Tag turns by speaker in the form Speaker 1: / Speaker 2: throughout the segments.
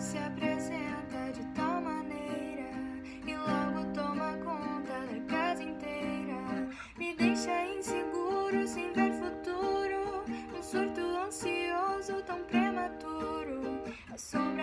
Speaker 1: se apresenta de tal maneira e logo toma conta da casa inteira. Me deixa inseguro sem ver futuro. Um surto ansioso tão prematuro. A sombra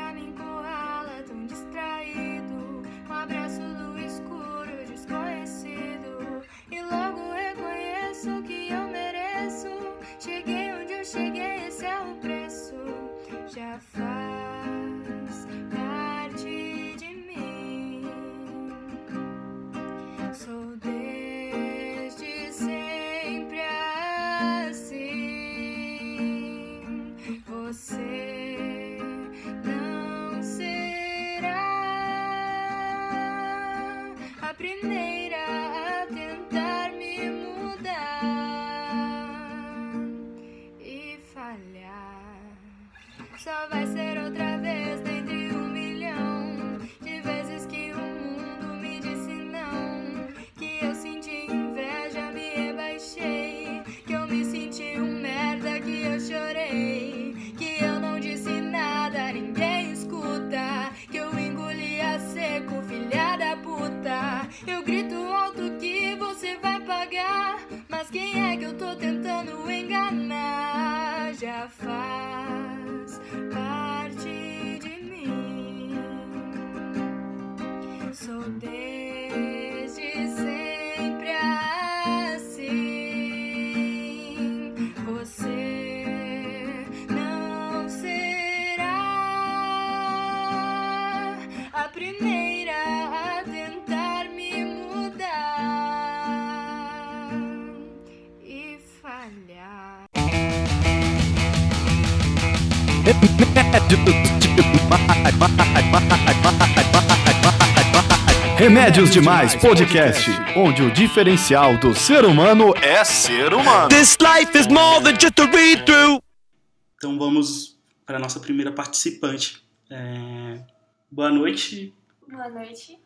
Speaker 1: Eu grito alto que você vai pagar. Mas quem é que eu tô tentando enganar? Já faz parte de mim. Sou desde
Speaker 2: Remédios Demais Podcast, onde o diferencial do ser humano é ser humano.
Speaker 3: This life is more than just a read through.
Speaker 4: Então vamos para a nossa primeira participante. É, Boa noite.
Speaker 1: Boa noite.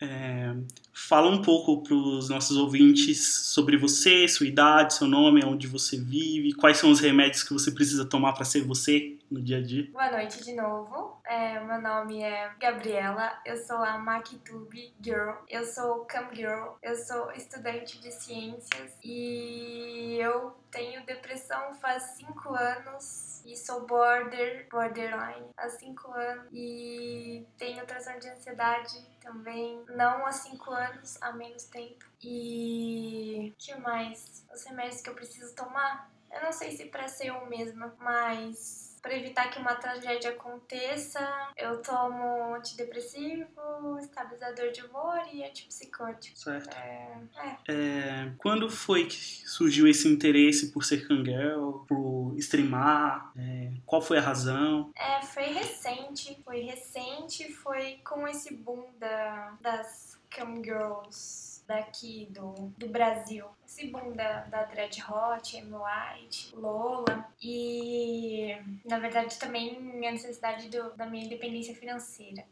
Speaker 4: É, Fala um pouco para os nossos ouvintes sobre você, sua idade, seu nome, onde você vive, quais são os remédios que você precisa tomar para ser você no dia a dia.
Speaker 1: Boa noite de novo. É, meu nome é Gabriela, eu sou a MacTube Girl, eu sou Cam Girl, eu sou estudante de ciências e eu tenho depressão faz 5 anos e sou border, borderline há 5 anos e tenho transtorno de ansiedade também, não há 5 anos, há menos tempo. E que mais? Os remédios que eu preciso tomar? Eu não sei se pra ser eu mesma, mas para evitar que uma tragédia aconteça, eu tomo antidepressivo, estabilizador de humor e antipsicótico.
Speaker 4: Certo.
Speaker 1: É, é.
Speaker 4: É, quando foi que surgiu esse interesse por ser Kangirl, por streamar? É, qual foi a razão?
Speaker 1: É, foi recente, foi recente, foi com esse boom da, das cam girls daqui do, do Brasil. Esse boom da, da Dread Hot, Amy White, Lola e, na verdade, também a necessidade do, da minha independência financeira.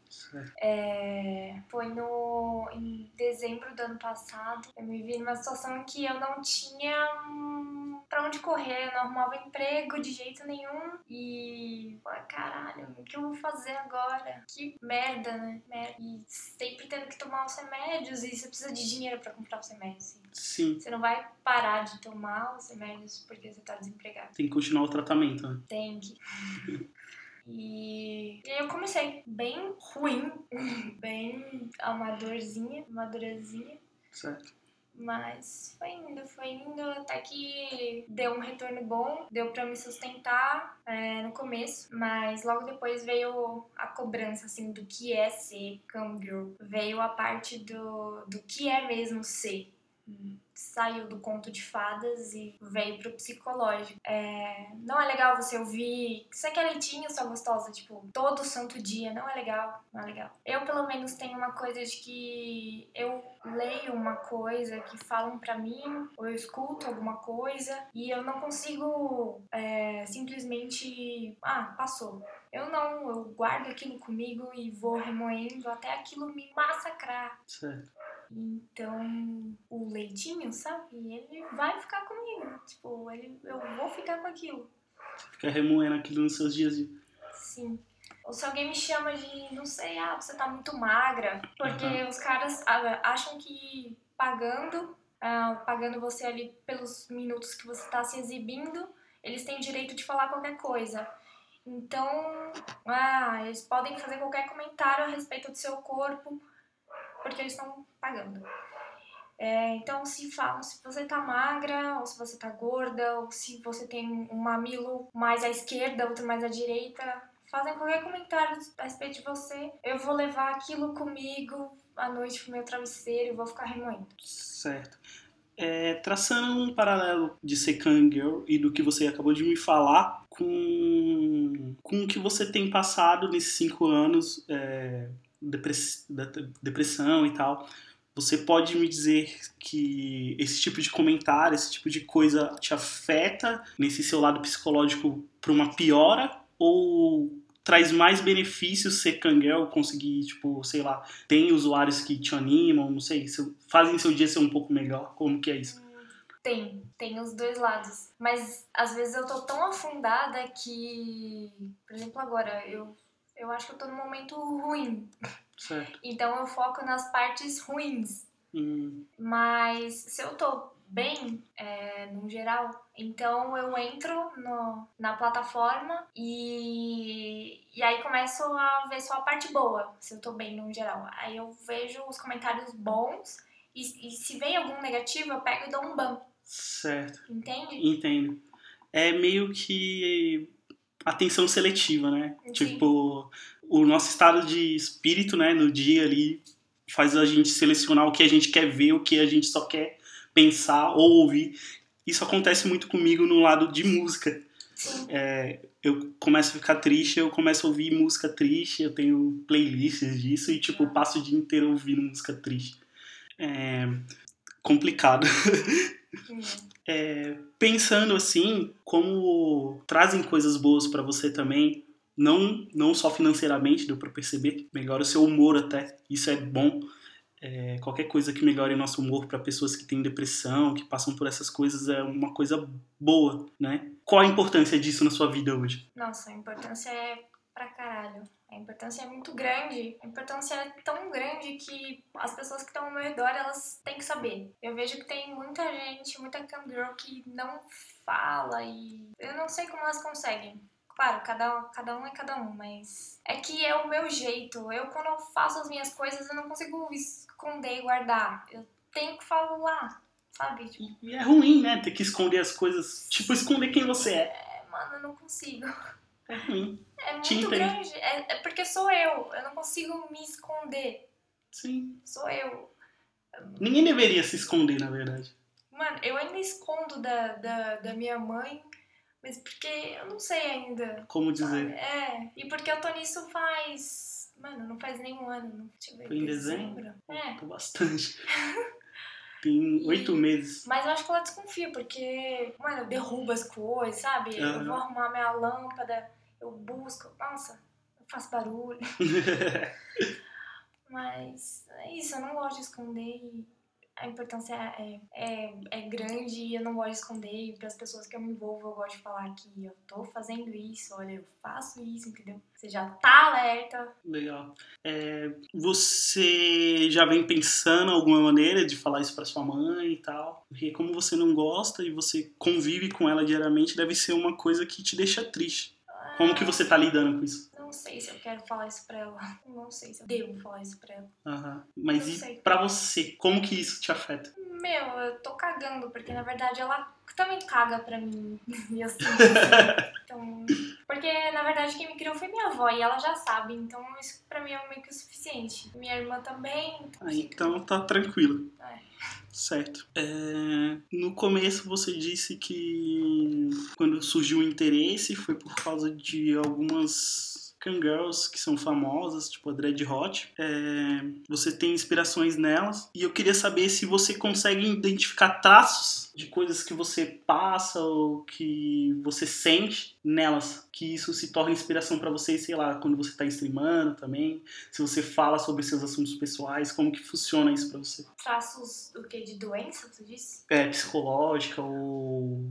Speaker 1: É, foi no, em dezembro do ano passado. Eu me vi numa situação em que eu não tinha hum, pra onde correr, eu não arrumava emprego de jeito nenhum. E, pô, caralho, o que eu vou fazer agora? Que merda, né? Merda. E sempre tendo que tomar os remédios e você precisa de dinheiro pra comprar os remédios. assim.
Speaker 4: Sim,
Speaker 1: Você não vai parar de tomar os remédios porque você tá desempregado.
Speaker 4: tem que continuar o tratamento, né?
Speaker 1: Tem que. E, e aí eu comecei bem ruim, bem amadorzinha, amadurazinha.
Speaker 4: Certo.
Speaker 1: Mas foi indo, foi indo até que deu um retorno bom, deu pra me sustentar é, no começo, mas logo depois veio a cobrança, assim, do que é ser cam girl. Veio a parte do, do que é mesmo ser. Saiu do conto de fadas e veio pro psicológico. É, não é legal você ouvir você quer leitinho, sua gostosa, tipo, todo santo dia. Não é legal, não é legal. Eu, pelo menos, tenho uma coisa de que eu leio uma coisa que falam pra mim, ou eu escuto alguma coisa e eu não consigo é, simplesmente. Ah, passou. Eu não, eu guardo aquilo comigo e vou remoendo até aquilo me massacrar.
Speaker 4: Certo.
Speaker 1: Então, o leitinho, sabe? Ele vai ficar comigo. Tipo, ele, eu vou ficar com aquilo.
Speaker 4: Fica remoendo aquilo nos seus dias de.
Speaker 1: Sim. Ou se alguém me chama de, não sei, ah, você tá muito magra. Porque os caras ah, acham que pagando, ah, pagando você ali pelos minutos que você tá se exibindo, eles têm direito de falar qualquer coisa. Então, ah, eles podem fazer qualquer comentário a respeito do seu corpo, porque eles estão pagando. É, então, se falam se você tá magra, ou se você tá gorda, ou se você tem um mamilo mais à esquerda, outro mais à direita, fazem qualquer comentário a respeito de você, eu vou levar aquilo comigo à noite pro meu travesseiro e vou ficar remoendo.
Speaker 4: Certo. É, traçando um paralelo de ser Kangirl e do que você acabou de me falar com, com o que você tem passado nesses cinco anos, é, depress- da depressão e tal, você pode me dizer que esse tipo de comentário, esse tipo de coisa te afeta nesse seu lado psicológico para uma piora ou traz mais benefícios ser Kangirl, conseguir, tipo, sei lá, tem usuários que te animam, não sei, fazem seu dia ser um pouco melhor? Como que é isso?
Speaker 1: Tem, tem os dois lados. Mas às vezes eu tô tão afundada que, por exemplo, agora, eu, eu acho que eu tô num momento ruim.
Speaker 4: Certo.
Speaker 1: Então eu foco nas partes ruins.
Speaker 4: Hum,
Speaker 1: Mas se eu tô bem, é, no geral, então eu entro no, na plataforma e, e aí começo a ver só a parte boa, se eu tô bem no geral. Aí eu vejo os comentários bons e, e se vem algum negativo, eu pego e dou um ban,
Speaker 4: certo.
Speaker 1: entende?
Speaker 4: Entendo. É meio que atenção seletiva, né?
Speaker 1: Sim.
Speaker 4: Tipo, o nosso estado de espírito, né, no dia ali, faz a gente selecionar o que a gente quer ver, o que a gente só quer pensar ou ouvir. Isso acontece muito comigo no lado de música. É, eu começo a ficar triste, eu começo a ouvir música triste, eu tenho playlists disso e, tipo, passo o dia inteiro ouvindo música triste. É complicado. É, pensando assim, como trazem coisas boas pra você também, não, não só financeiramente, deu pra perceber, melhora o seu humor até, isso é bom. É, qualquer coisa que melhore nosso humor pra pessoas que têm depressão, que passam por essas coisas, é uma coisa boa, né? Qual a importância disso na sua vida hoje?
Speaker 1: Nossa, a importância é pra caralho. A importância é muito grande. A importância é tão grande que as pessoas que estão ao meu redor, elas têm que saber. Eu vejo que tem muita gente, muita camgirl que não fala e eu não sei como elas conseguem. Claro, cada, cada um é cada um, mas é que é o meu jeito. Eu, quando eu faço as minhas coisas, eu não consigo esconder e guardar. Eu tenho que falar, sabe? Tipo,
Speaker 4: E é ruim, né? Ter que esconder as coisas, tipo, esconder quem você é.
Speaker 1: é, mano, eu não consigo.
Speaker 4: É ruim.
Speaker 1: É muito
Speaker 4: entendo.
Speaker 1: grande. É, é porque sou eu. Eu não consigo me esconder.
Speaker 4: Sim.
Speaker 1: Sou eu.
Speaker 4: Ninguém deveria se esconder, na verdade.
Speaker 1: Mano, eu ainda escondo da, da, da minha mãe, mas porque eu não sei ainda.
Speaker 4: Como
Speaker 1: sabe?
Speaker 4: dizer.
Speaker 1: É. E porque eu tô nisso faz. Mano, não faz nem um ano. Não. Deixa eu ver.
Speaker 4: Foi em dezembro?
Speaker 1: É.
Speaker 4: Tô bastante. Tem oito meses.
Speaker 1: Mas eu acho que ela desconfia, porque, mano, eu derrubo as coisas, sabe? Eu
Speaker 4: Aham.
Speaker 1: vou arrumar minha lâmpada, eu busco. Nossa, eu faço barulho. Mas é isso, eu não gosto de esconder e a importância é, é, é grande e eu não gosto de esconder. E para as pessoas que eu me envolvo, eu gosto de falar que eu tô fazendo isso, olha, eu faço isso, entendeu? Você já tá alerta.
Speaker 4: Legal. É, você já vem pensando alguma maneira de falar isso pra sua mãe e tal? Porque como você não gosta e você convive com ela diariamente, deve ser uma coisa que te deixa triste. Como que você tá lidando com isso?
Speaker 1: Não sei se eu quero falar isso pra ela. Não sei se eu devo falar isso pra ela.
Speaker 4: Aham. Mas
Speaker 1: Não
Speaker 4: e
Speaker 1: sei.
Speaker 4: pra você, como que isso te afeta?
Speaker 1: Meu, eu tô cagando, porque na verdade ela também caga pra mim. E assim. Então. Porque na verdade quem me criou foi minha avó e ela já sabe. Então isso pra mim é meio que o suficiente. Minha irmã também. Então,
Speaker 4: Ah,
Speaker 1: fica-
Speaker 4: então tá tranquilo.
Speaker 1: É.
Speaker 4: Certo. É, no começo você disse que quando surgiu o interesse foi por causa de algumas Kangirls que são famosas, tipo a Dread Hot. É, você tem inspirações nelas. E eu queria saber se você consegue identificar traços de coisas que você passa ou que você sente nelas. Que isso se torna inspiração pra você, sei lá, quando você tá streamando também. Se você fala sobre seus assuntos pessoais, como que funciona isso pra você?
Speaker 1: Traços do que? De doença, tu disse?
Speaker 4: é, psicológica ou.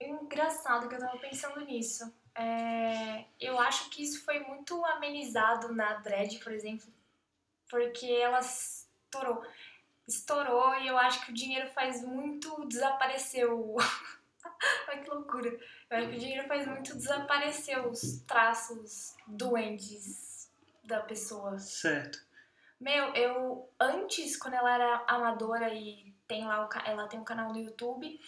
Speaker 1: Engraçado que eu tava pensando nisso. É, eu acho que isso foi muito amenizado na Dredd, por exemplo, porque ela estourou. Estourou e eu acho que o dinheiro faz muito desaparecer o. Ai que loucura! Eu acho que o dinheiro faz muito desaparecer os traços doentes da pessoa.
Speaker 4: Certo.
Speaker 1: Meu, eu antes, quando ela era amadora e tem lá o, ela tem um canal no YouTube,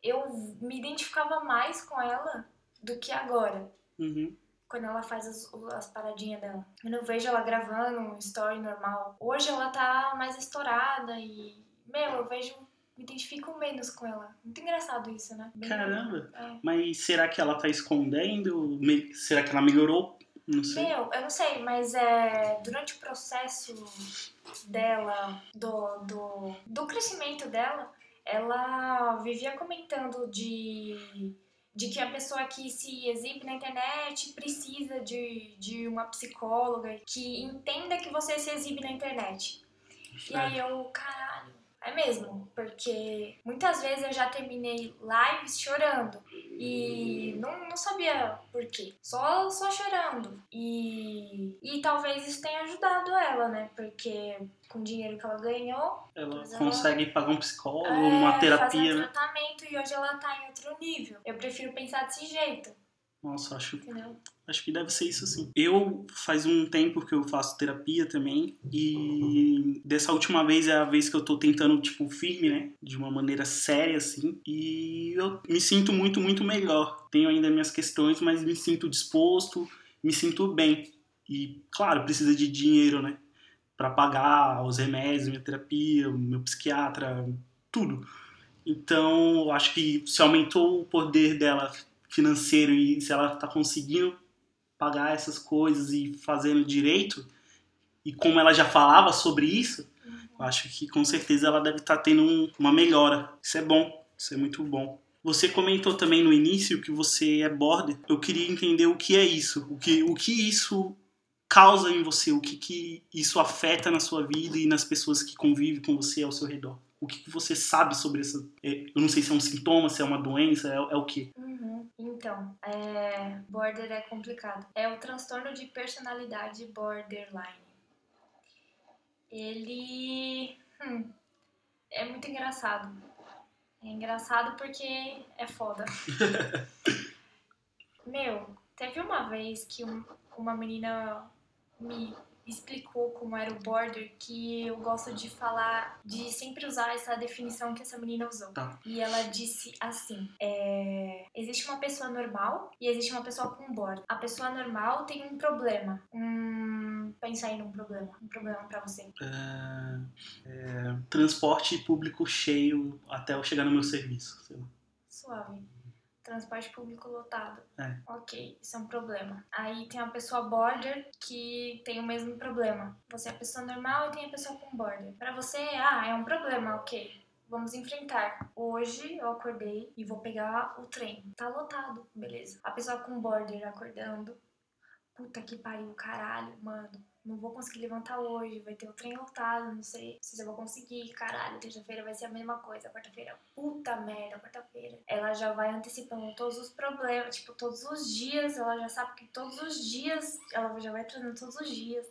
Speaker 1: eu me identificava mais com ela do que agora.
Speaker 4: Uhum.
Speaker 1: Quando ela faz as, as paradinhas dela. Eu vejo ela gravando um story normal. Hoje ela tá mais estourada e, meu, eu vejo, me identifico menos com ela. Muito engraçado isso, né? Bem-
Speaker 4: Caramba.
Speaker 1: É.
Speaker 4: Mas será que ela tá escondendo? Será que ela melhorou? Não sei.
Speaker 1: Meu, eu não sei, mas é, durante o processo dela, do, do, do crescimento dela, ela vivia comentando de, de que a pessoa que se exibe na internet precisa de, de uma psicóloga que entenda que você se exibe na internet. E aí eu, caralho, é mesmo, porque muitas vezes eu já terminei lives chorando e não, não sabia por quê, só, só chorando. E, e talvez isso tenha ajudado ela, né? Porque com o dinheiro que ela ganhou,
Speaker 4: Ela
Speaker 1: Mas ela-
Speaker 4: consegue pagar um psicólogo,
Speaker 1: é,
Speaker 4: uma
Speaker 1: fazer
Speaker 4: terapia,
Speaker 1: um
Speaker 4: né?
Speaker 1: tratamento e hoje ela tá em outro nível. Eu prefiro pensar desse jeito,
Speaker 4: Nossa, acho,
Speaker 1: entendeu?
Speaker 4: acho que deve ser isso sim. Eu faz um tempo que eu faço terapia também e dessa última vez é a vez que eu tô tentando, tipo, firme, né? De uma maneira séria, assim. E eu me sinto muito, muito melhor. Tenho ainda minhas questões, mas me sinto disposto, me sinto bem. E, claro, precisa de dinheiro, né? Pra pagar os remédios, minha terapia, meu psiquiatra, tudo. Então, acho que se aumentou o poder dela financeiro e se ela tá conseguindo pagar essas coisas e fazendo direito, e como ela já falava sobre isso, eu acho que com certeza ela deve estar tendo um- uma melhora. Isso é bom, isso é muito bom. Você comentou também no início que você é border. Eu queria entender o que é isso, o que, o que isso causa em você, o que, que isso afeta na sua vida e nas pessoas que convivem com você ao seu redor. O que, que você sabe sobre essa. é, Eu não sei se é um sintoma, se é uma doença, é, é o quê?
Speaker 1: Uhum. Então, é, border é complicado. É o transtorno de personalidade borderline. Ele hum, é muito engraçado. É engraçado porque é foda. Meu, teve uma vez que um- uma menina me explicou como era o border, que eu gosto de falar, de sempre usar essa definição que essa menina usou.
Speaker 4: Tá.
Speaker 1: E ela disse assim: é, existe uma pessoa normal e existe uma pessoa com border. A pessoa normal tem um problema. Um, pensa aí num problema. Um problema pra você.
Speaker 4: É, é, transporte público cheio até eu chegar no meu serviço.
Speaker 1: Suave. Transporte público lotado.
Speaker 4: É.
Speaker 1: Ok, isso é um problema. Aí tem a pessoa border que tem o mesmo problema. Você é a pessoa normal e tem a pessoa com border. Pra você, ah, é um problema, ok. Vamos enfrentar. Hoje eu acordei e vou pegar o trem. Tá lotado, beleza. A pessoa com border acordando. Puta que pariu, caralho, mano. Não vou conseguir levantar hoje, vai ter o trem lotado, não sei se eu vou conseguir. Caralho, terça-feira vai ser a mesma coisa, quarta-feira, puta merda, quarta-feira. Ela já vai antecipando todos os problemas, tipo, todos os dias, ela já sabe que todos os dias, ela já vai trazendo todos os dias.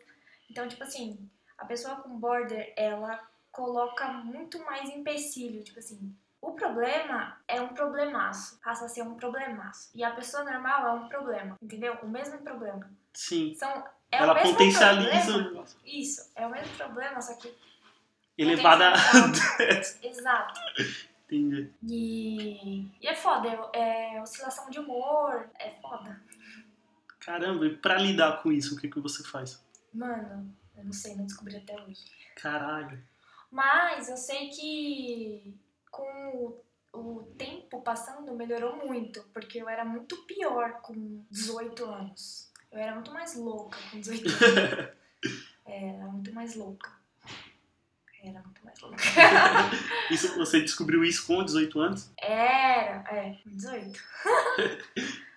Speaker 1: Então, tipo assim, a pessoa com border, ela coloca muito mais empecilho, tipo assim. O problema é um problemaço, passa a ser um problemaço. E a pessoa normal é um problema, entendeu? O mesmo problema.
Speaker 4: Sim.
Speaker 1: São, é
Speaker 4: Ela potencializa
Speaker 1: problema. Isso, é o mesmo problema, só que.
Speaker 4: elevada.
Speaker 1: Exato.
Speaker 4: Entendi.
Speaker 1: E, e é foda, é, é oscilação de humor, é foda.
Speaker 4: Caramba, e pra lidar com isso, o que, que você faz?
Speaker 1: Mano, eu não sei, não descobri até hoje.
Speaker 4: Caralho.
Speaker 1: Mas eu sei que com o, o tempo passando melhorou muito, porque eu era muito pior com 18 anos. Eu era muito mais louca com 18 anos. É, era muito mais louca. Era muito mais louca.
Speaker 4: Isso, você descobriu isso com 18 anos?
Speaker 1: Era, é, 18.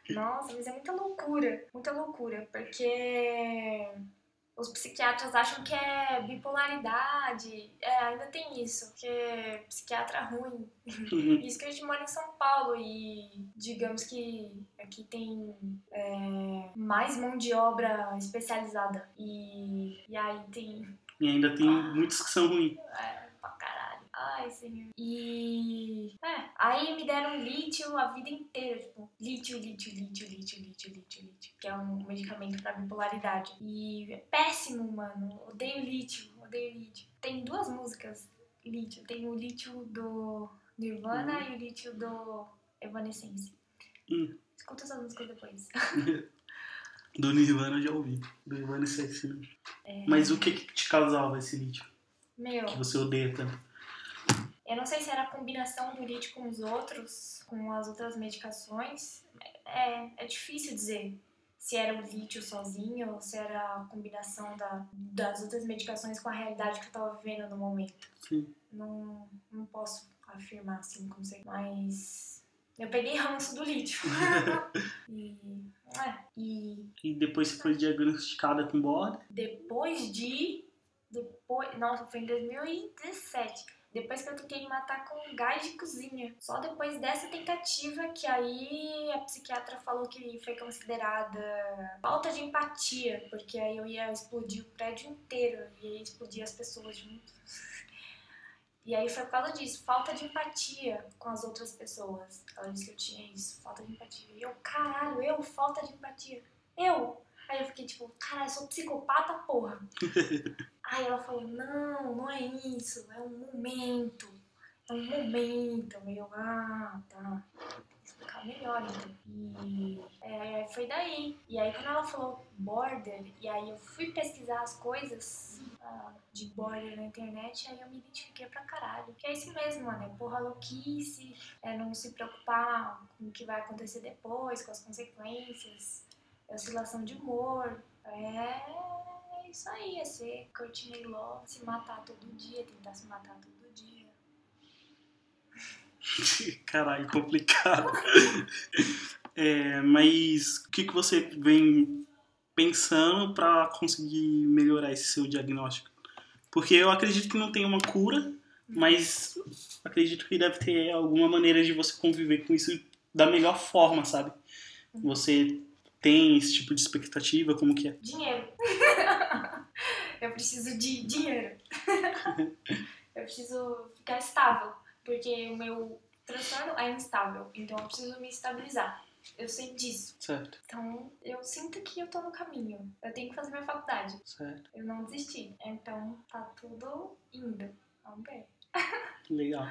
Speaker 1: Nossa, mas é muita loucura, muita loucura, porque os psiquiatras acham que é bipolaridade. É, ainda tem isso, que é psiquiatra ruim.
Speaker 4: Uhum.
Speaker 1: Isso que a gente mora em São Paulo e digamos que aqui tem é, mais mão de obra especializada. E, e aí tem
Speaker 4: E ainda tem muitos que são ruins.
Speaker 1: é. Ai, senhor. E. É, aí me deram lítio a vida inteira. Tipo, lítio, lítio, lítio, lítio, lítio, lítio, lítio. Que é um medicamento pra bipolaridade. E é péssimo, mano. Odeio lítio, odeio lítio. Tem duas músicas, lítio. Tem o lítio do Nirvana e o lítio do Evanescence.
Speaker 4: Hum.
Speaker 1: Escuta essas músicas depois.
Speaker 4: Do Nirvana eu já ouvi. Do Nirvana sei sim. Mas o que, que te causava esse lítio?
Speaker 1: Meu.
Speaker 4: Que você odeia tanto?
Speaker 1: Eu não sei se era a combinação do lítio com os outros, com as outras medicações. É, é difícil dizer se era o lítio sozinho ou se era a combinação da, das outras medicações com a realidade que eu tava vivendo no momento.
Speaker 4: Sim.
Speaker 1: Não, não posso afirmar assim como sei. Mas eu peguei ranço do lítio. e, é, e
Speaker 4: E depois você foi diagnosticada com borda?
Speaker 1: depois de. Depois. Nossa, foi em 2017. Depois que eu tentei me matar com gás de cozinha. Só depois dessa tentativa que aí a psiquiatra falou que foi considerada falta de empatia. Porque aí eu ia explodir o prédio inteiro. E ia explodir as pessoas junto. E aí foi por causa disso, falta de empatia com as outras pessoas. Ela disse que eu tinha isso, falta de empatia. E eu, caralho, eu, falta de empatia. Eu! Aí eu fiquei tipo, caralho, sou psicopata, porra. Aí ela falou, não, não é isso, é um momento. É um momento. Eu, ah, tá. Explicar melhor então. E é, foi daí. E aí quando ela falou border, e aí eu fui pesquisar as coisas ah, de border na internet, aí eu me identifiquei pra caralho. Que é isso mesmo, mano. É porra louquice, é não se preocupar com o que vai acontecer depois, com as consequências, é oscilação de humor. É isso aí, é ser Courtney Love, se matar todo dia, tentar se matar todo dia.
Speaker 4: Caralho, complicado. É, mas o que, que você vem pensando pra conseguir melhorar esse seu diagnóstico? Porque eu acredito que não tem uma cura, mas acredito que deve ter alguma maneira de você conviver com isso da melhor forma, sabe? Você tem esse tipo de expectativa, como que é?
Speaker 1: Dinheiro. eu preciso de dinheiro. eu preciso ficar estável, porque o meu transtorno é instável, então eu preciso me estabilizar. Eu sei disso.
Speaker 4: Certo,
Speaker 1: Então, eu sinto que eu tô no caminho. Eu tenho que fazer minha faculdade.
Speaker 4: certo.
Speaker 1: Eu não desisti. Então, tá tudo indo. Vamos ver.
Speaker 4: Legal.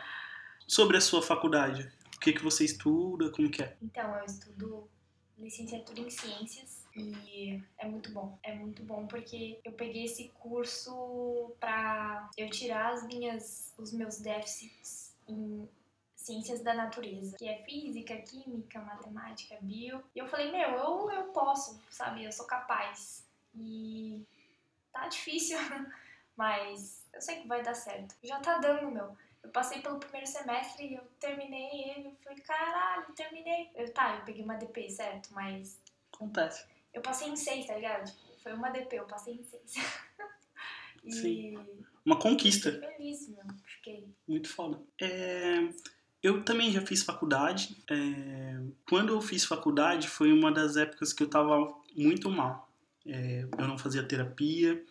Speaker 4: Sobre a sua faculdade, o que, que você estuda, como que é?
Speaker 1: Então, eu estudo licenciatura em ciências e é muito bom. É muito bom porque eu peguei esse curso pra eu tirar as minhas, os meus déficits em ciências da natureza, que é física, química, matemática, bio. E eu falei, meu, eu, eu posso, sabe? Eu sou capaz. E tá difícil, mas eu sei que vai dar certo. Já tá dando, meu. Eu passei pelo primeiro semestre e eu terminei ele. Eu falei, caralho, terminei. Eu, tá, eu peguei uma DP, certo? Mas
Speaker 4: Acontece.
Speaker 1: Eu passei em seis, tá ligado? Tipo, foi uma DP, eu passei em seis. e
Speaker 4: Sim. Uma conquista.
Speaker 1: fiquei feliz, meu. Fiquei.
Speaker 4: Muito foda. É, eu também já fiz faculdade. É, quando eu fiz faculdade foi uma das épocas que eu tava muito mal. É, eu não fazia terapia,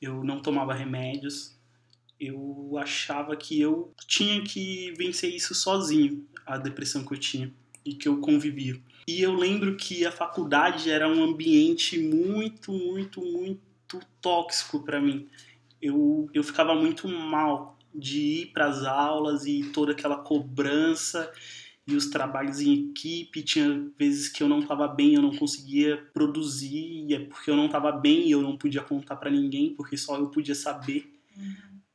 Speaker 4: eu não tomava remédios. Eu achava que eu tinha que vencer isso sozinho, a depressão que eu tinha e que eu convivia. E eu lembro que a faculdade era um ambiente muito, muito, muito tóxico para mim. Eu, eu ficava muito mal de ir para as aulas e toda aquela cobrança e os trabalhos em equipe. Tinha vezes que eu não estava bem, eu não conseguia produzir, e é porque eu não estava bem e eu não podia contar para ninguém, porque só eu podia saber,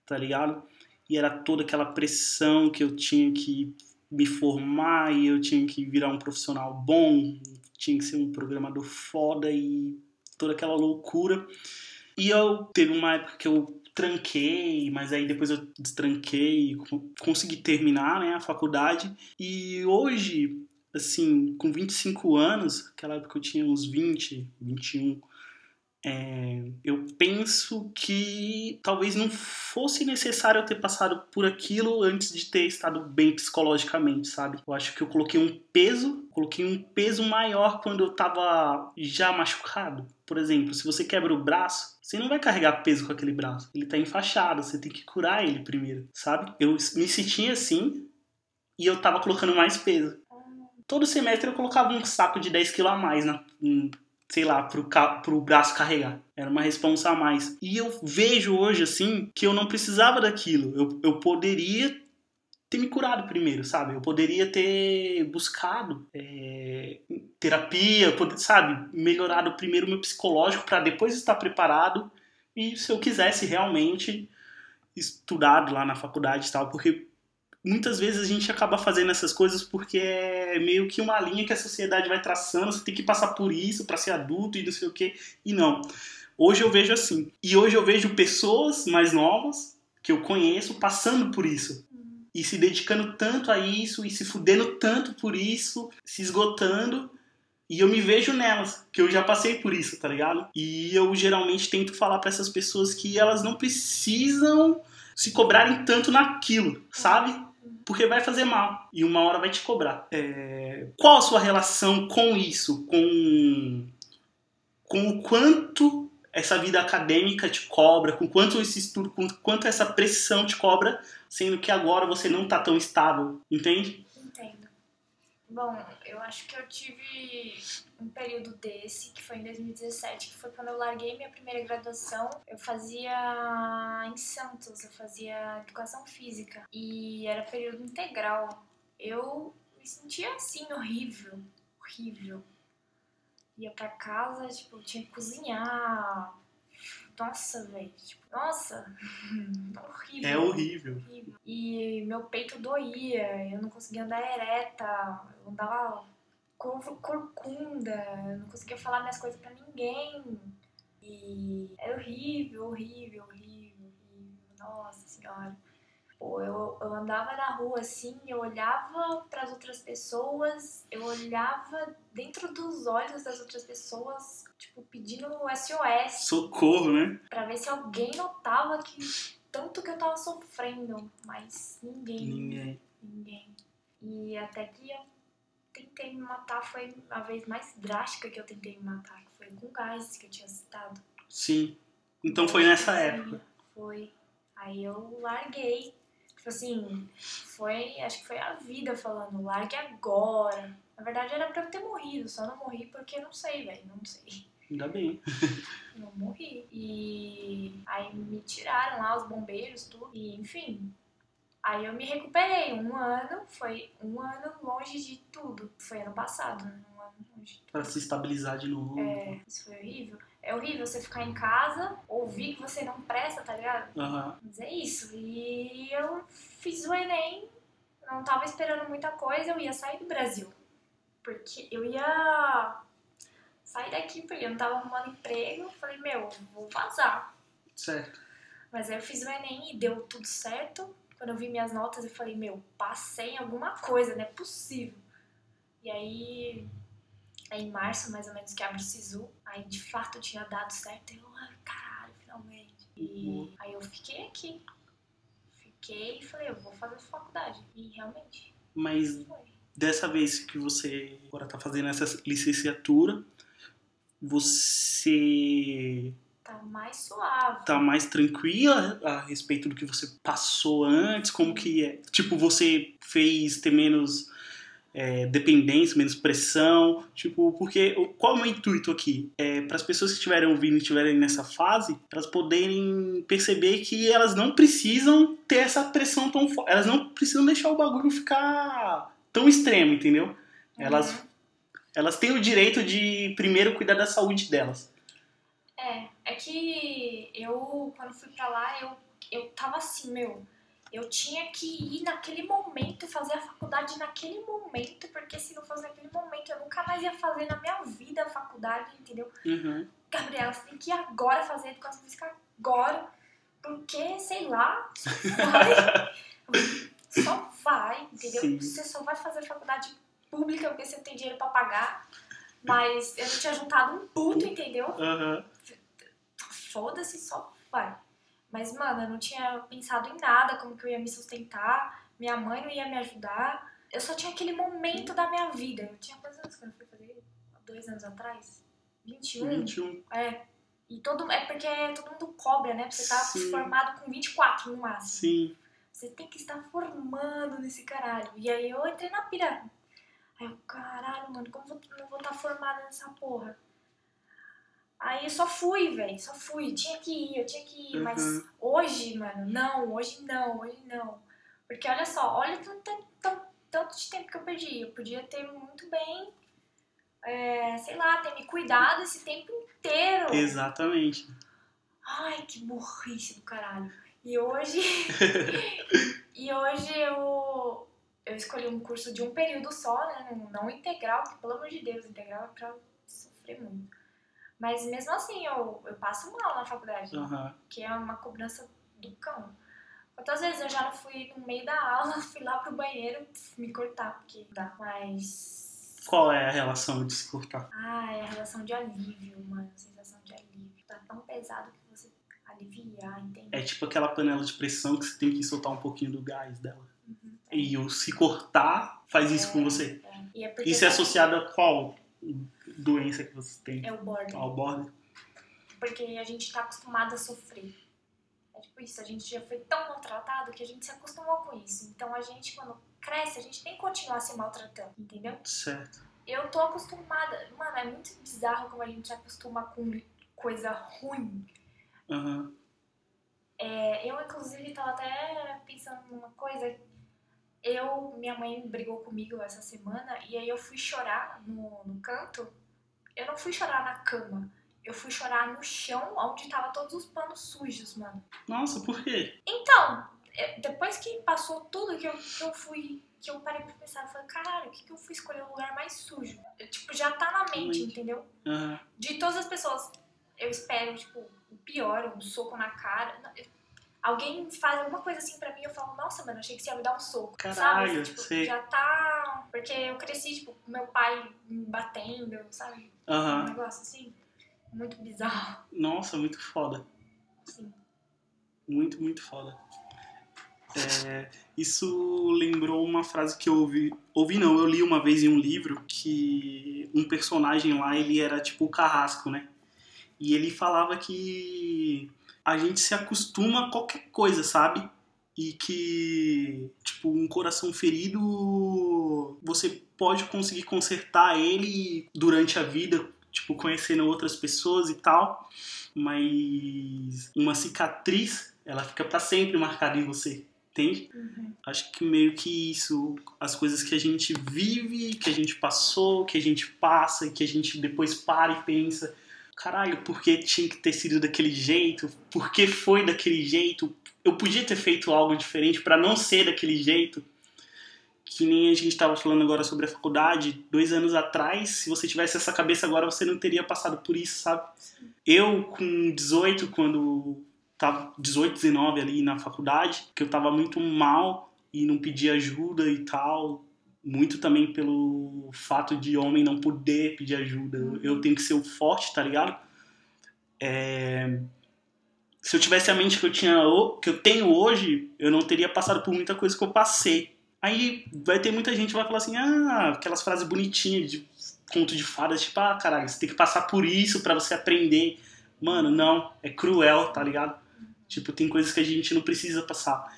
Speaker 4: tá ligado? E era toda aquela pressão que eu tinha que me formar e eu tinha que virar um profissional bom, tinha que ser um programador foda e toda aquela loucura. E eu teve uma época que eu tranquei, mas aí depois eu destranquei, co- consegui terminar, né, a faculdade. E hoje, assim, com 25 anos, aquela época eu tinha uns 20, 21, É, eu penso que talvez não fosse necessário eu ter passado por aquilo antes de ter estado bem psicologicamente, sabe? Eu acho que eu coloquei um peso, coloquei um peso maior quando eu tava já machucado. Por exemplo, se você quebra o braço, você não vai carregar peso com aquele braço. Ele tá enfaixado, você tem que curar ele primeiro, sabe? Eu me sentia assim e eu tava colocando mais peso. Todo semestre eu colocava um saco de 10 kg a mais na, sei lá, pro, pro braço carregar. Era uma responsa a mais. E eu vejo hoje, assim, que eu não precisava daquilo. Eu, eu poderia ter me curado primeiro, sabe? Eu poderia ter buscado é, terapia, sabe? Melhorado primeiro o meu psicológico para depois estar preparado e se eu quisesse realmente estudado lá na faculdade e tal, porque muitas vezes a gente acaba fazendo essas coisas porque é meio que uma linha que a sociedade vai traçando, você tem que passar por isso para ser adulto e não sei o quê. E não. Hoje eu vejo assim. E hoje eu vejo pessoas mais novas que eu conheço passando por isso. E se dedicando tanto a isso, e se fudendo tanto por isso, se esgotando. E eu me vejo nelas, que eu já passei por isso, tá ligado? E eu geralmente tento falar para essas pessoas que elas não precisam se cobrarem tanto naquilo, sabe? Porque vai fazer mal e uma hora vai te cobrar. É... Qual a sua relação com isso? Com, com o quanto essa vida acadêmica te cobra, com quanto esse estudo, com quanto essa pressão te cobra, sendo que agora você não tá tão estável, entende?
Speaker 1: Bom, eu acho que eu tive um período desse, que foi em 2017, que foi quando eu larguei minha primeira graduação. Eu fazia em Santos, eu fazia educação física e era período integral. Eu me sentia assim, horrível, horrível. Ia pra casa, tipo, tinha que cozinhar, nossa, velho. Tipo, nossa, horrível.
Speaker 4: É horrível.
Speaker 1: horrível. E meu peito doía, eu não conseguia andar ereta, eu andava corcunda, não conseguia falar minhas coisas pra ninguém. E era horrível, horrível, horrível, horrível. Nossa senhora. Pô, eu, eu andava na rua assim, eu olhava para as outras pessoas, eu olhava dentro dos olhos das outras pessoas, tipo, pedindo SOS.
Speaker 4: Socorro, né?
Speaker 1: Pra ver se alguém notava que tanto que eu tava sofrendo, mas ninguém.
Speaker 4: Ninguém.
Speaker 1: Ninguém. E até que eu tentei me matar, foi a vez mais drástica que eu tentei me matar, que foi com gás que eu tinha citado.
Speaker 4: Sim. Então foi nessa época.
Speaker 1: Foi. Aí eu larguei Tipo assim, foi, acho que foi a vida falando, largue agora. Na verdade era pra eu ter morrido, só não morri porque não sei, velho, não sei.
Speaker 4: Ainda bem.
Speaker 1: não morri. E aí me tiraram lá os bombeiros, tudo. E enfim. Aí eu me recuperei. Um ano, foi um ano longe de tudo. Foi ano passado, né? Um ano longe de tudo.
Speaker 4: Pra se estabilizar de novo.
Speaker 1: É, isso foi horrível. É horrível você ficar em casa, ouvir que você não presta, tá ligado?
Speaker 4: Uhum.
Speaker 1: Mas é isso. E eu fiz o Enem, não tava esperando muita coisa, eu ia sair do Brasil. Porque eu ia sair daqui, porque eu não tava arrumando emprego. Falei, meu, vou vazar.
Speaker 4: Certo.
Speaker 1: Mas aí eu fiz o Enem e deu tudo certo. Quando eu vi minhas notas, eu falei, meu, passei em alguma coisa, não é possível. E aí Aí em março, mais ou menos, que abre o SISU. Aí de fato tinha dado certo. Eu, ai, caralho, finalmente. E aí eu fiquei aqui. Fiquei e falei, eu vou fazer faculdade. E realmente.
Speaker 4: Mas foi. dessa vez que você agora tá fazendo essa licenciatura, você
Speaker 1: tá mais suave.
Speaker 4: Tá mais tranquila a respeito do que você passou antes? Como que é? Tipo, você fez ter menos é, dependência, menos pressão, tipo, porque qual é o meu intuito aqui? É para as pessoas que estiverem ouvindo e estiverem nessa fase, elas poderem perceber que elas não precisam ter essa pressão tão forte, elas não precisam deixar o bagulho ficar tão extremo, entendeu? Uhum. Elas, elas têm o direito de primeiro cuidar da saúde delas.
Speaker 1: É, é que eu, quando fui pra lá, eu, eu tava assim, meu eu tinha que ir naquele momento, fazer a faculdade naquele momento, porque se não fosse naquele momento, eu nunca mais ia fazer na minha vida a faculdade, entendeu?
Speaker 4: Uhum.
Speaker 1: Gabriela, você tem que ir agora fazer educação física agora, porque, sei lá, só vai, só vai entendeu? Sim. Você só vai fazer faculdade pública porque você tem dinheiro pra pagar, mas eu não tinha juntado um puto, entendeu?
Speaker 4: Uhum.
Speaker 1: Foda-se, só vai. Mas, mano, eu não tinha pensado em nada, como que eu ia me sustentar, minha mãe não ia me ajudar. Eu só tinha aquele momento da minha vida. Eu tinha quantos anos quando eu fui fazer? Dois anos atrás? 21?
Speaker 4: 21.
Speaker 1: É. E todo, é porque todo mundo cobra, né? Você tá
Speaker 4: Sim.
Speaker 1: formado com 24 no máximo.
Speaker 4: Sim.
Speaker 1: Você tem que estar formando nesse caralho. E aí eu entrei na pira. Aí eu, caralho, mano, como eu não vou estar formada nessa porra? Aí eu só fui, velho, só fui. Tinha que ir, eu tinha que ir. Mas
Speaker 4: Uhum.
Speaker 1: hoje, mano, não, hoje não, hoje não. Porque olha só, olha tanto, tão- tanto de tempo que eu perdi. Eu podia ter muito bem, é, sei lá, ter me cuidado esse tempo inteiro.
Speaker 4: Exatamente.
Speaker 1: Ai, que burrice do caralho. E hoje. e hoje eu. Eu escolhi um curso de um período só, né? Não, integral, porque pelo amor de Deus, integral é pra sofrer muito. Mas mesmo assim, eu, eu passo mal na faculdade,
Speaker 4: Aham.
Speaker 1: que é uma cobrança do cão. Quantas vezes eu já não fui no meio da aula, fui lá pro banheiro me cortar, porque dá. Mas.
Speaker 4: Qual é a relação de se cortar?
Speaker 1: Ah, é a relação de alívio, mano. Sensação de alívio. Tá tão pesado que você aliviar, entende?
Speaker 4: É tipo aquela panela de pressão que você tem que soltar um pouquinho do gás dela.
Speaker 1: Uhum.
Speaker 4: E o se cortar faz isso com você.
Speaker 1: E é porque
Speaker 4: Isso é associado a qual doença que você tem?
Speaker 1: É o border.
Speaker 4: Ao border?
Speaker 1: Porque a gente tá acostumado a sofrer. É tipo isso, a gente já foi tão maltratado que a gente se acostumou com isso. Então a gente, quando cresce, a gente tem que continuar se maltratando, entendeu?
Speaker 4: Certo.
Speaker 1: Eu tô acostumada. Mano, é muito bizarro como a gente se acostuma com coisa ruim.
Speaker 4: Aham.
Speaker 1: É, eu, inclusive, tava até pensando numa coisa. Eu, minha mãe brigou comigo essa semana e aí eu fui chorar no, no canto. Eu não fui chorar na cama. Eu fui chorar no chão onde tava todos os panos sujos, mano.
Speaker 4: Nossa, por quê?
Speaker 1: Então, é, depois que passou tudo que eu, que eu fui. Que eu parei pra pensar, eu falei, caralho, o que, que eu fui escolher um lugar mais sujo? Eu, tipo, já tá na mente, entendeu?
Speaker 4: Aham.
Speaker 1: de todas as pessoas, eu espero, tipo, o pior, um soco na cara. Alguém faz alguma coisa assim pra mim, eu falo, nossa, mano, achei que você ia me dar um soco.
Speaker 4: Caralho,
Speaker 1: sabe? Tipo,
Speaker 4: sei.
Speaker 1: já tá. Porque eu cresci, tipo, meu pai me batendo, sabe? Um
Speaker 4: Aham.
Speaker 1: negócio assim. Muito bizarro.
Speaker 4: Nossa, muito foda.
Speaker 1: Assim.
Speaker 4: Muito, muito foda. É, isso lembrou uma frase que eu ouvi. Ouvi não, eu li uma vez em um livro que um personagem lá, ele era tipo o carrasco, né? E ele falava que a gente se acostuma a qualquer coisa, sabe? E que, tipo, um coração ferido, você pode conseguir consertar ele durante a vida, tipo, conhecendo outras pessoas e tal mas uma cicatriz, ela fica pra sempre marcada em você, entende?
Speaker 1: Uhum.
Speaker 4: Acho que meio que isso, as coisas que a gente vive, que a gente passou, que a gente passa e que a gente depois para e pensa, caralho, por que tinha que ter sido daquele jeito? Por que foi daquele jeito? Eu podia ter feito algo diferente pra não ser daquele jeito. Que nem a gente estava falando agora sobre a faculdade, dois anos atrás, se você tivesse essa cabeça agora, você não teria passado por isso, sabe? Eu, com 18, quando tava 18, 19 ali na faculdade, que eu tava muito mal e não pedia ajuda e tal, muito também pelo fato de homem não poder pedir ajuda. Eu- Eu tenho que ser o forte, tá ligado? É, Se eu tivesse a mente que eu tinha que eu tenho hoje, eu não teria passado por muita coisa que eu passei. Aí vai ter muita gente que vai falar assim, ah, aquelas frases bonitinhas de conto de fadas, tipo, ah, caralho, você tem que passar por isso pra você aprender. Mano, não, é cruel, tá ligado? Tipo, tem coisas que a gente não precisa passar.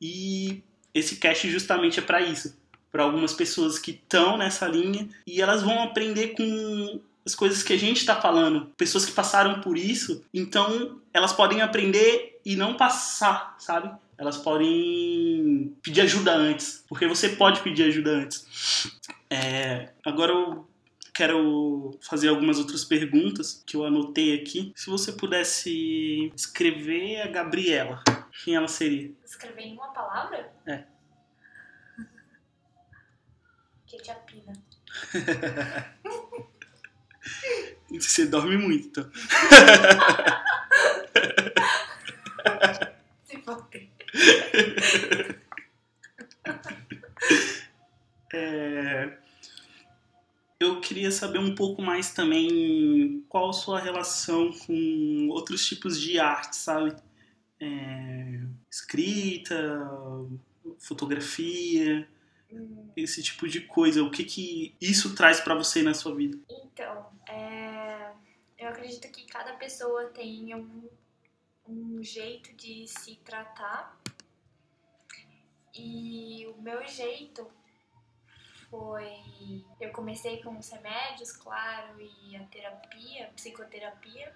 Speaker 4: E esse cast justamente é pra isso. Pra algumas pessoas que estão nessa linha e elas vão aprender com as coisas que a gente tá falando. Pessoas que passaram por isso, então elas podem aprender e não passar, sabe? Elas podem pedir ajuda antes, porque você pode pedir ajuda antes. É, agora eu quero fazer algumas outras perguntas que eu anotei aqui. Se você pudesse escrever a Gabriela, quem ela seria?
Speaker 1: Escrever em uma palavra?
Speaker 4: É.
Speaker 1: Quetiapina.
Speaker 4: Você dorme muito, então.
Speaker 1: Se foder.
Speaker 4: É, Eu queria saber um pouco mais também qual a sua relação com outros tipos de arte, sabe? É, escrita, fotografia, esse tipo de coisa. O que que isso traz pra você na sua vida?
Speaker 1: Então, é, eu acredito que cada pessoa tem um, um jeito de se tratar. E o meu jeito foi. Eu comecei com os remédios, claro, e a terapia, psicoterapia.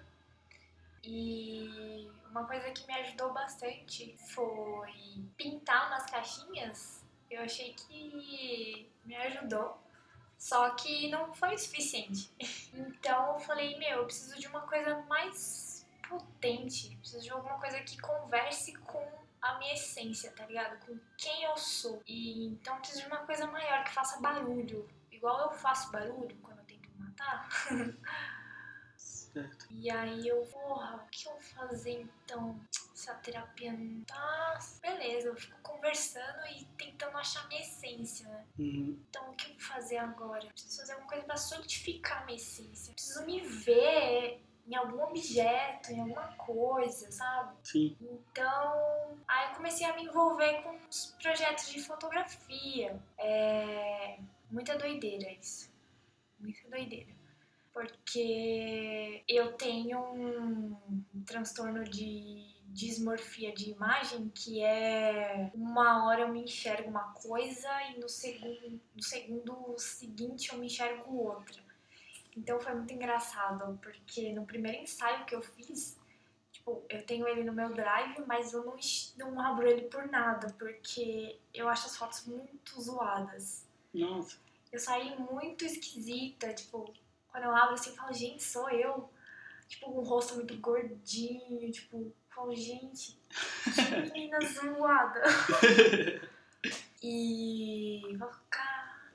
Speaker 1: E uma coisa que me ajudou bastante foi pintar umas caixinhas. Eu achei que me ajudou. Só que não foi o suficiente. Então eu falei, meu, eu preciso de uma coisa mais potente. Preciso de alguma coisa que converse com a minha essência, tá ligado? Com quem eu sou. E então eu preciso de uma coisa maior, que faça barulho. Igual eu faço barulho quando eu tento matar.
Speaker 4: Certo.
Speaker 1: E aí eu, porra, o que eu vou fazer então? Se a terapia não tá. Beleza, eu fico conversando e tentando achar minha essência, né?
Speaker 4: Uhum.
Speaker 1: Então, o que eu vou fazer agora? Preciso fazer alguma coisa pra solidificar a minha essência. Preciso me ver em algum objeto, em alguma coisa, sabe?
Speaker 4: Sim.
Speaker 1: Então, aí eu comecei a me envolver com os projetos de fotografia. É muita doideira isso. Muita doideira. Porque eu tenho um transtorno de dismorfia de imagem que é uma hora eu me enxergo uma coisa e no segundo, no segundo seguinte eu me enxergo outra. Então foi muito engraçado, porque no primeiro ensaio que eu fiz, tipo, eu tenho ele no meu drive, mas eu não, não abro ele por nada, porque eu acho as fotos muito zoadas.
Speaker 4: Nossa.
Speaker 1: Eu saí muito esquisita, tipo, quando eu abro assim, eu falo, gente, sou eu. Tipo, um rosto muito gordinho, tipo, falo, gente, que menina zoada. E falo, cara.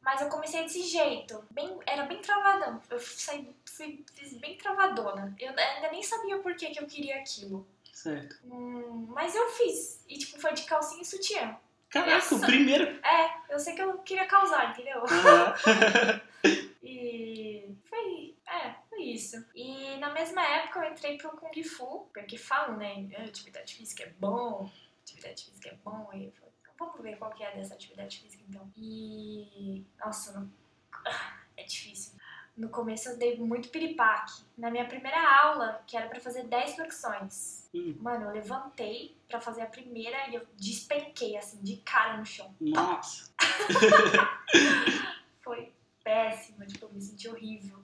Speaker 1: Mas eu comecei desse jeito, bem, era bem travadão. Eu saí, fui, fiz bem travadona. Eu ainda nem sabia por que, que eu queria aquilo.
Speaker 4: Certo.
Speaker 1: Hum, mas eu fiz. E tipo, foi de calcinha e sutiã.
Speaker 4: Caraca, o primeiro.
Speaker 1: É, eu sei que eu queria causar, entendeu?
Speaker 4: Aham.
Speaker 1: Isso. E na mesma época eu entrei pro Kung Fu, porque falam, né, "Ah, atividade física é bom, atividade física é bom, e eu falei, "Então vamos ver qual que é dessa atividade física então. E, nossa, não- é difícil. No começo eu dei muito piripaque. Na minha primeira aula, que era pra fazer 10 flexões,
Speaker 4: Hum.
Speaker 1: mano, eu levantei pra fazer a primeira e eu despenquei, assim, de cara no chão.
Speaker 4: Nossa.
Speaker 1: foi péssima, tipo, eu me senti horrível.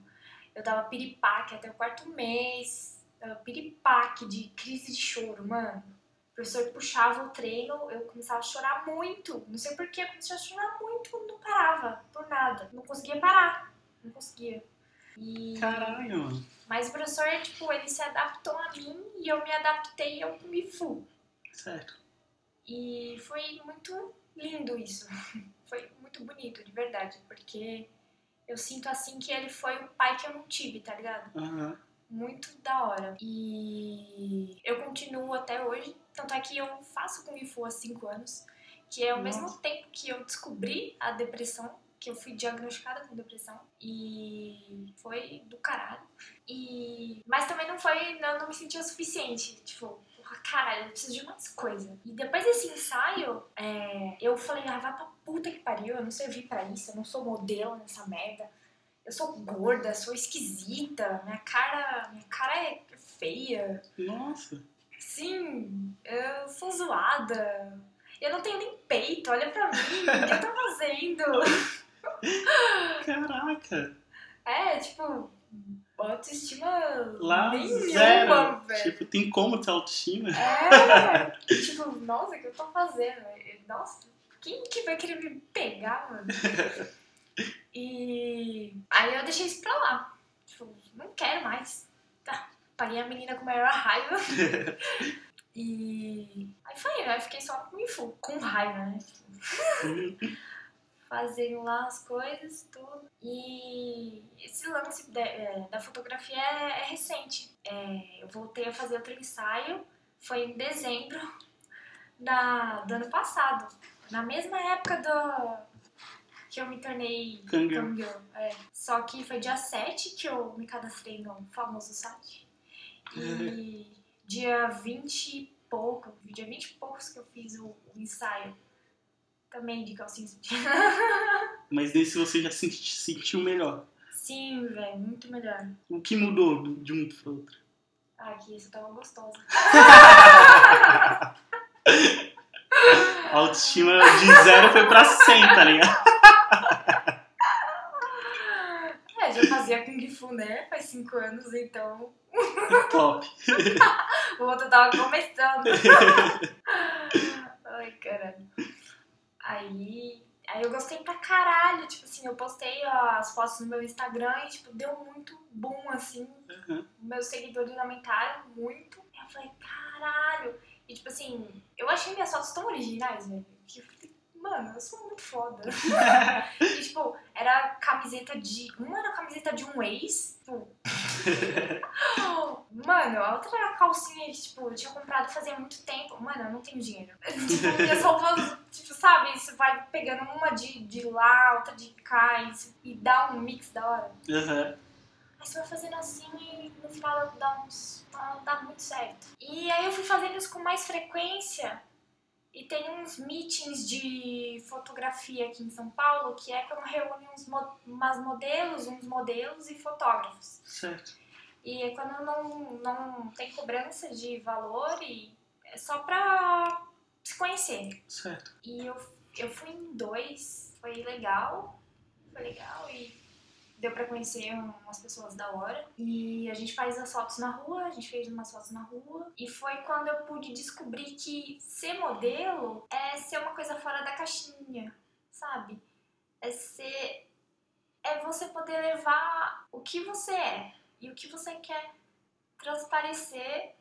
Speaker 1: Eu dava piripaque até o quarto mês, piripaque de crise de choro, mano. O professor puxava o treino, eu começava a chorar muito. Não sei porquê, eu comecei a chorar muito, não parava, por nada. Não conseguia parar, não conseguia. E...
Speaker 4: Caralho.
Speaker 1: Mas o professor, tipo, ele se adaptou a mim e eu me adaptei ao Kung Fu.
Speaker 4: Certo.
Speaker 1: E foi muito lindo isso. Foi muito bonito, de verdade, porque eu sinto assim que ele foi o pai que eu não tive, tá ligado?
Speaker 4: Aham.
Speaker 1: Muito da hora. E eu continuo até hoje, tanto é que eu faço Kung Fu há 5 anos, que é ao mesmo
Speaker 4: Nossa.
Speaker 1: tempo que eu descobri a depressão, que eu fui diagnosticada com depressão, e foi do caralho. E... Mas também não foi, eu não me senti o suficiente, tipo, porra, caralho, eu preciso de mais coisa. E depois desse ensaio, é, eu falei, ah, vai pra puta que pariu, eu não servi pra isso, eu não sou modelo nessa merda. Eu sou gorda, sou esquisita, minha cara, minha cara é feia.
Speaker 4: Nossa.
Speaker 1: Sim, eu sou zoada. Eu não tenho nem peito, olha pra mim, o que eu tô fazendo?
Speaker 4: Caraca.
Speaker 1: É, tipo, autoestima
Speaker 4: Lá
Speaker 1: nenhuma,
Speaker 4: zero.
Speaker 1: velho.
Speaker 4: Tipo, tem como ter autoestima?
Speaker 1: É, tipo, nossa, o que eu tô fazendo? Nossa, quem que vai querer me pegar, mano? E aí eu deixei isso pra lá. Tipo, não quero mais. Tá, paguei a menina com maior raiva. E aí foi, aí eu fiquei só com com raiva, né? Fazendo lá as coisas, tudo. E esse lance da, é, da fotografia é, é recente. É, eu voltei a fazer outro ensaio, foi em dezembro da, do ano passado. Na mesma época do, que eu me tornei
Speaker 4: Kangirl.
Speaker 1: Kangirl, é. Só que foi dia 7 que eu me cadastrei no famoso site. E dia 20 e pouco, dia 20 e poucos que eu fiz o, o ensaio. Também de calcinha sutiã.
Speaker 4: Mas nesse você já se sentiu melhor.
Speaker 1: Sim, velho, muito melhor.
Speaker 4: O que mudou do- de um pro outro?
Speaker 1: Ah, aqui isso tava gostosa.
Speaker 4: A autoestima de zero foi pra 100, tá ligado?
Speaker 1: É, já fazia Kung Fu, né? Faz 5 anos, então
Speaker 4: Top.
Speaker 1: o outro tava começando. Aí, aí eu gostei pra caralho. Tipo assim, eu postei as fotos no meu Instagram e, tipo, deu muito boom, assim.
Speaker 4: Uhum.
Speaker 1: Meus seguidores aumentaram muito. Aí eu falei, caralho. E, tipo assim, eu achei minhas fotos tão originais, velho. Que mano, eu sou muito foda. e, tipo, era camiseta de. Uma era camiseta de um ex. Tipo. Mano, a outra era calcinha que, tipo, eu tinha comprado fazia muito tempo. Mano, eu não tenho dinheiro. tipo, minhas roupas, tipo, sabe? Isso vai pegando uma de, de lá, outra de cá, e, e dá um mix da hora.
Speaker 4: Uhum.
Speaker 1: Aí você vai fazendo assim e no final dá uns. dá- dá muito certo. E aí eu fui fazendo isso com mais frequência. E tem uns meetings de fotografia aqui em São Paulo, que é quando reúne uns umas modelos, uns modelos e fotógrafos.
Speaker 4: Certo.
Speaker 1: E é quando não, não tem cobrança de valor e é só pra se conhecer.
Speaker 4: Certo.
Speaker 1: E eu, eu fui em dois, foi legal, foi legal e deu pra conhecer umas pessoas da hora. E a gente faz as fotos na rua, a gente fez umas fotos na rua. E foi quando eu pude descobrir que ser modelo é ser uma coisa fora da caixinha, sabe? É ser. É você poder levar o que você é e o que você quer transparecer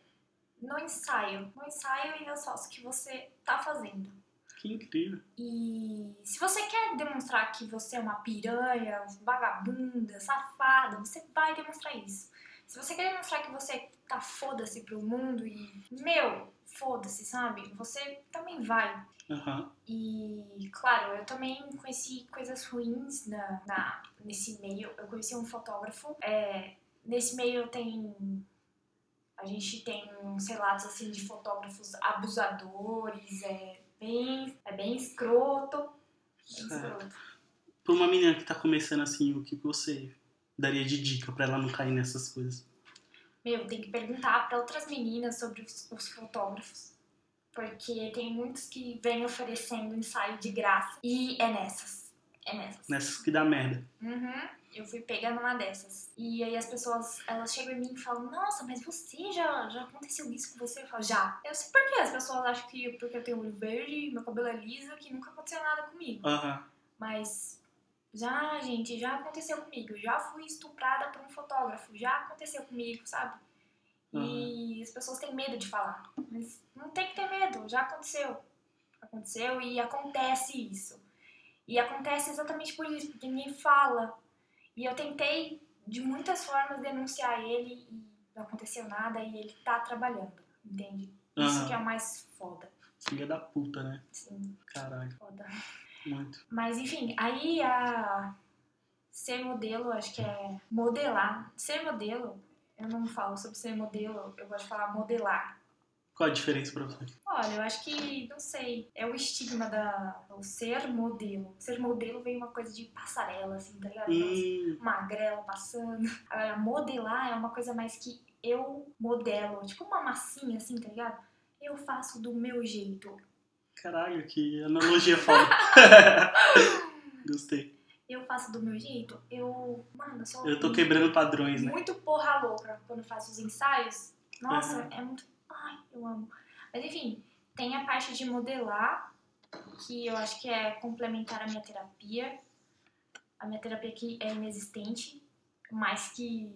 Speaker 1: no ensaio. No ensaio e nas fotos que você tá fazendo.
Speaker 4: Que incrível.
Speaker 1: E se você quer demonstrar que você é uma piranha, vagabunda, safada, você vai demonstrar isso. Se você quer demonstrar que você tá foda-se pro mundo e, meu, foda-se, sabe? Você também vai.
Speaker 4: Aham.
Speaker 1: E, claro, eu também conheci coisas ruins na, na- nesse meio. Eu conheci um fotógrafo. É, nesse meio tem. A gente tem uns relatos assim de fotógrafos abusadores, é bem, é bem escroto. Bem escroto.
Speaker 4: Pra uma menina que tá começando assim, o que você daria de dica pra ela não cair nessas coisas?
Speaker 1: Meu, tem que perguntar pra outras meninas sobre os, os fotógrafos. Porque tem muitos que vêm oferecendo ensaio de graça. E é nessas. É nessas.
Speaker 4: Nessas que dá merda.
Speaker 1: Uhum. Eu fui pegando uma dessas. E aí as pessoas, elas chegam em mim e falam, nossa, mas você já, já aconteceu isso com você? Eu falo, já. Eu sei por que as pessoas acham que porque eu tenho olho verde, meu cabelo é liso, que nunca aconteceu nada comigo. Mas já, gente, já aconteceu comigo. Eu já fui estuprada por um fotógrafo. Já aconteceu comigo, sabe? E as pessoas têm medo de falar. Mas não tem que ter medo, já aconteceu. Aconteceu e acontece isso. E acontece exatamente por isso, porque ninguém fala. E eu tentei de muitas formas denunciar ele e não aconteceu nada e ele tá trabalhando, entende? Isso que é o mais foda.
Speaker 4: Filha da puta, né?
Speaker 1: Sim,
Speaker 4: Caralho.
Speaker 1: foda.
Speaker 4: Muito.
Speaker 1: Mas enfim, aí a ser modelo, acho que é modelar. Ser modelo, eu não falo sobre ser modelo, eu gosto de falar modelar.
Speaker 4: Qual a diferença pra você?
Speaker 1: Olha, eu acho que, não sei, é o estigma da. O ser modelo. Ser modelo vem uma coisa de passarela, assim, tá ligado?
Speaker 4: Hum,
Speaker 1: magrela passando. Agora, modelar é uma coisa mais que eu modelo. Tipo uma massinha, assim, tá ligado? Eu faço do meu jeito.
Speaker 4: caralho, que analogia foda. Gostei.
Speaker 1: Eu faço do meu jeito. Eu. Mano, eu sou.
Speaker 4: Eu tô quebrando padrões, né?
Speaker 1: muito porra louca quando faço os ensaios. Nossa,
Speaker 4: Uhum.
Speaker 1: é muito. Ai, eu amo. Mas enfim, tem a parte de modelar, que eu acho que é complementar a minha terapia. A minha terapia aqui é inexistente, mas que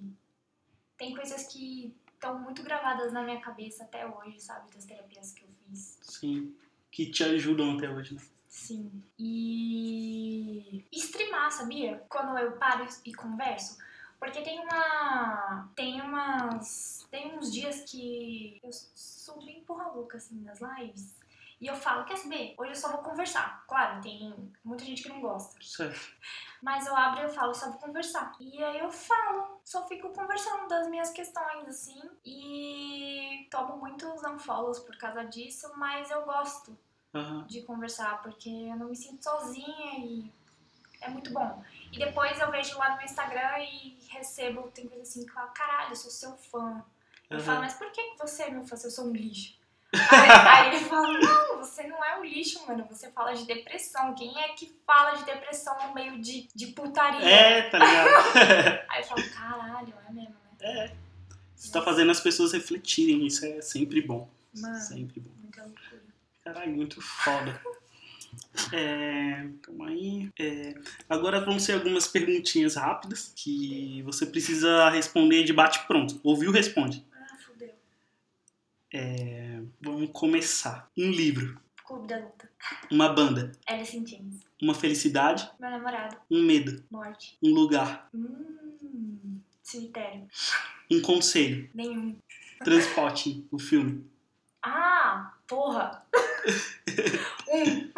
Speaker 1: tem coisas que estão muito gravadas na minha cabeça até hoje, sabe? Das terapias que eu fiz.
Speaker 4: Sim. Que te ajudam até hoje, né?
Speaker 1: Sim. E streamar, sabia? Quando eu paro e converso. Porque tem uma. Tem umas. Tem uns dias que eu sou bem porra louca, assim, nas lives. E eu falo, quer saber? Hoje eu só vou conversar. Claro, tem muita gente que não gosta. Mas eu abro e eu falo, só vou conversar. E aí eu falo, só fico conversando das minhas questões, assim. E tomo muitos unfollows por causa disso, mas eu gosto
Speaker 4: Aham.
Speaker 1: de conversar, porque eu não me sinto sozinha e é muito bom. E depois eu vejo lá no meu Instagram e recebo, tem coisa assim que fala, caralho, eu sou seu fã. Eu
Speaker 4: Aham.
Speaker 1: falo, mas por que você é meu fã se eu sou um lixo? Aí, aí ele fala, não, você não é um lixo, mano. Você fala de depressão. Quem é que fala de depressão no meio de, de putaria?
Speaker 4: É, tá ligado?
Speaker 1: Aí eu falo, caralho, é mesmo, né?
Speaker 4: é. Você tá fazendo as pessoas refletirem, isso é sempre bom.
Speaker 1: Mano,
Speaker 4: Sempre bom. Caralho, muito foda. É, calma aí. É, agora vão ser algumas perguntinhas rápidas que você precisa responder de bate-pronto. Ouviu, responde.
Speaker 1: Ah, fudeu.
Speaker 4: É, vamos começar. Um livro,
Speaker 1: Clube da Luta.
Speaker 4: uma banda,
Speaker 1: Alice in Chains.
Speaker 4: uma felicidade,
Speaker 1: Meu namorado.
Speaker 4: um medo,
Speaker 1: Morte.
Speaker 4: um lugar,
Speaker 1: Hum, cemitério.
Speaker 4: um conselho,
Speaker 1: Nenhum.
Speaker 4: transporte, o filme,
Speaker 1: Ah, porra. um.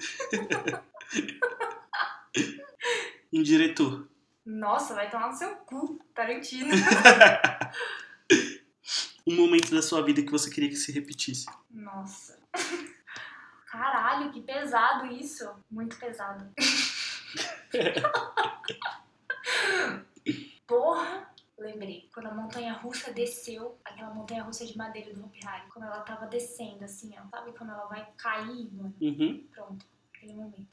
Speaker 4: um diretor,
Speaker 1: Nossa, vai tomar no seu cu, Tarantino.
Speaker 4: um momento da sua vida que você queria que se repetisse.
Speaker 1: Nossa. Caralho, que pesado isso. Muito pesado. Porra! Lembrei, quando a montanha russa desceu, aquela montanha russa de madeira do Hopi Hari, quando ela tava descendo, assim, ó, sabe quando ela vai cair, mano?
Speaker 4: Uhum.
Speaker 1: Pronto, aquele momento.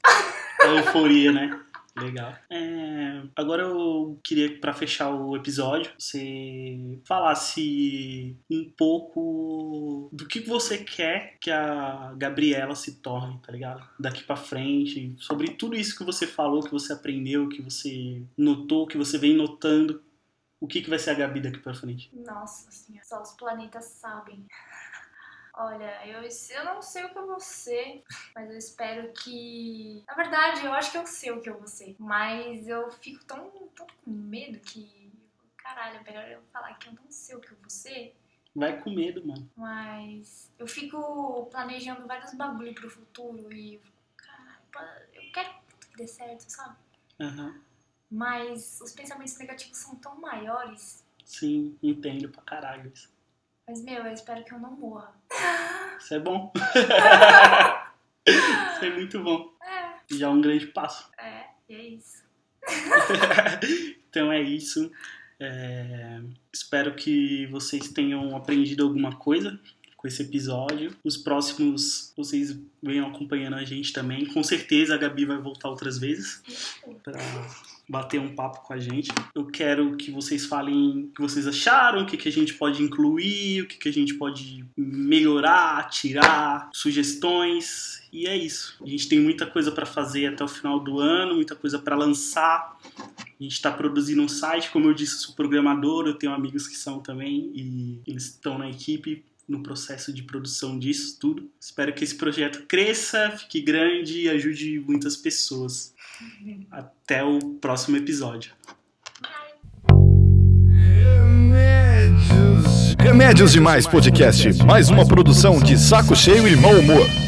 Speaker 4: A euforia, né? Legal. É, agora eu queria, pra fechar o episódio, você falasse um pouco do que você quer que a Gabriela se torne, tá ligado? Daqui pra frente, sobre tudo isso que você falou, que você aprendeu, que você notou, que você vem notando. O que, que vai ser a Gabi daqui pra frente?
Speaker 1: Nossa senhora, só os planetas sabem. Olha, eu, eu não sei o que eu vou ser, mas eu espero que. Na verdade, eu acho que eu sei o que eu vou ser. Mas eu fico tão, tão com medo que. Caralho, é melhor eu falar que eu não sei o que eu vou ser.
Speaker 4: Vai com medo, mano.
Speaker 1: Mas eu fico planejando vários bagulho pro futuro e. Caralho, eu quero que dê certo, sabe?
Speaker 4: Aham.
Speaker 1: Mas os pensamentos negativos são tão maiores.
Speaker 4: Sim, entendo pra caralho isso.
Speaker 1: Mas, meu, eu espero que eu não morra.
Speaker 4: Isso é bom. isso é muito bom.
Speaker 1: É,
Speaker 4: Já é um grande passo.
Speaker 1: é, e é isso.
Speaker 4: então é isso. É, Espero que vocês tenham aprendido alguma coisa com esse episódio. Os próximos vocês venham acompanhando a gente também. Com certeza a Gabi vai voltar outras vezes para bater um papo com a gente. Eu quero que vocês falem o que vocês acharam, o que, que a gente pode incluir, o que, que a gente pode melhorar, tirar, sugestões. E é isso. A gente tem muita coisa para fazer até o final do ano, muita coisa para lançar. A gente está produzindo um site, como eu disse, eu sou programador, eu tenho amigos que são também e eles estão na equipe no processo de produção disso tudo. Espero que esse projeto cresça, fique grande e ajude muitas pessoas. Até o próximo episódio.
Speaker 2: Remédios Demais Podcast, mais uma produção de Saco Cheio e Mau Humor.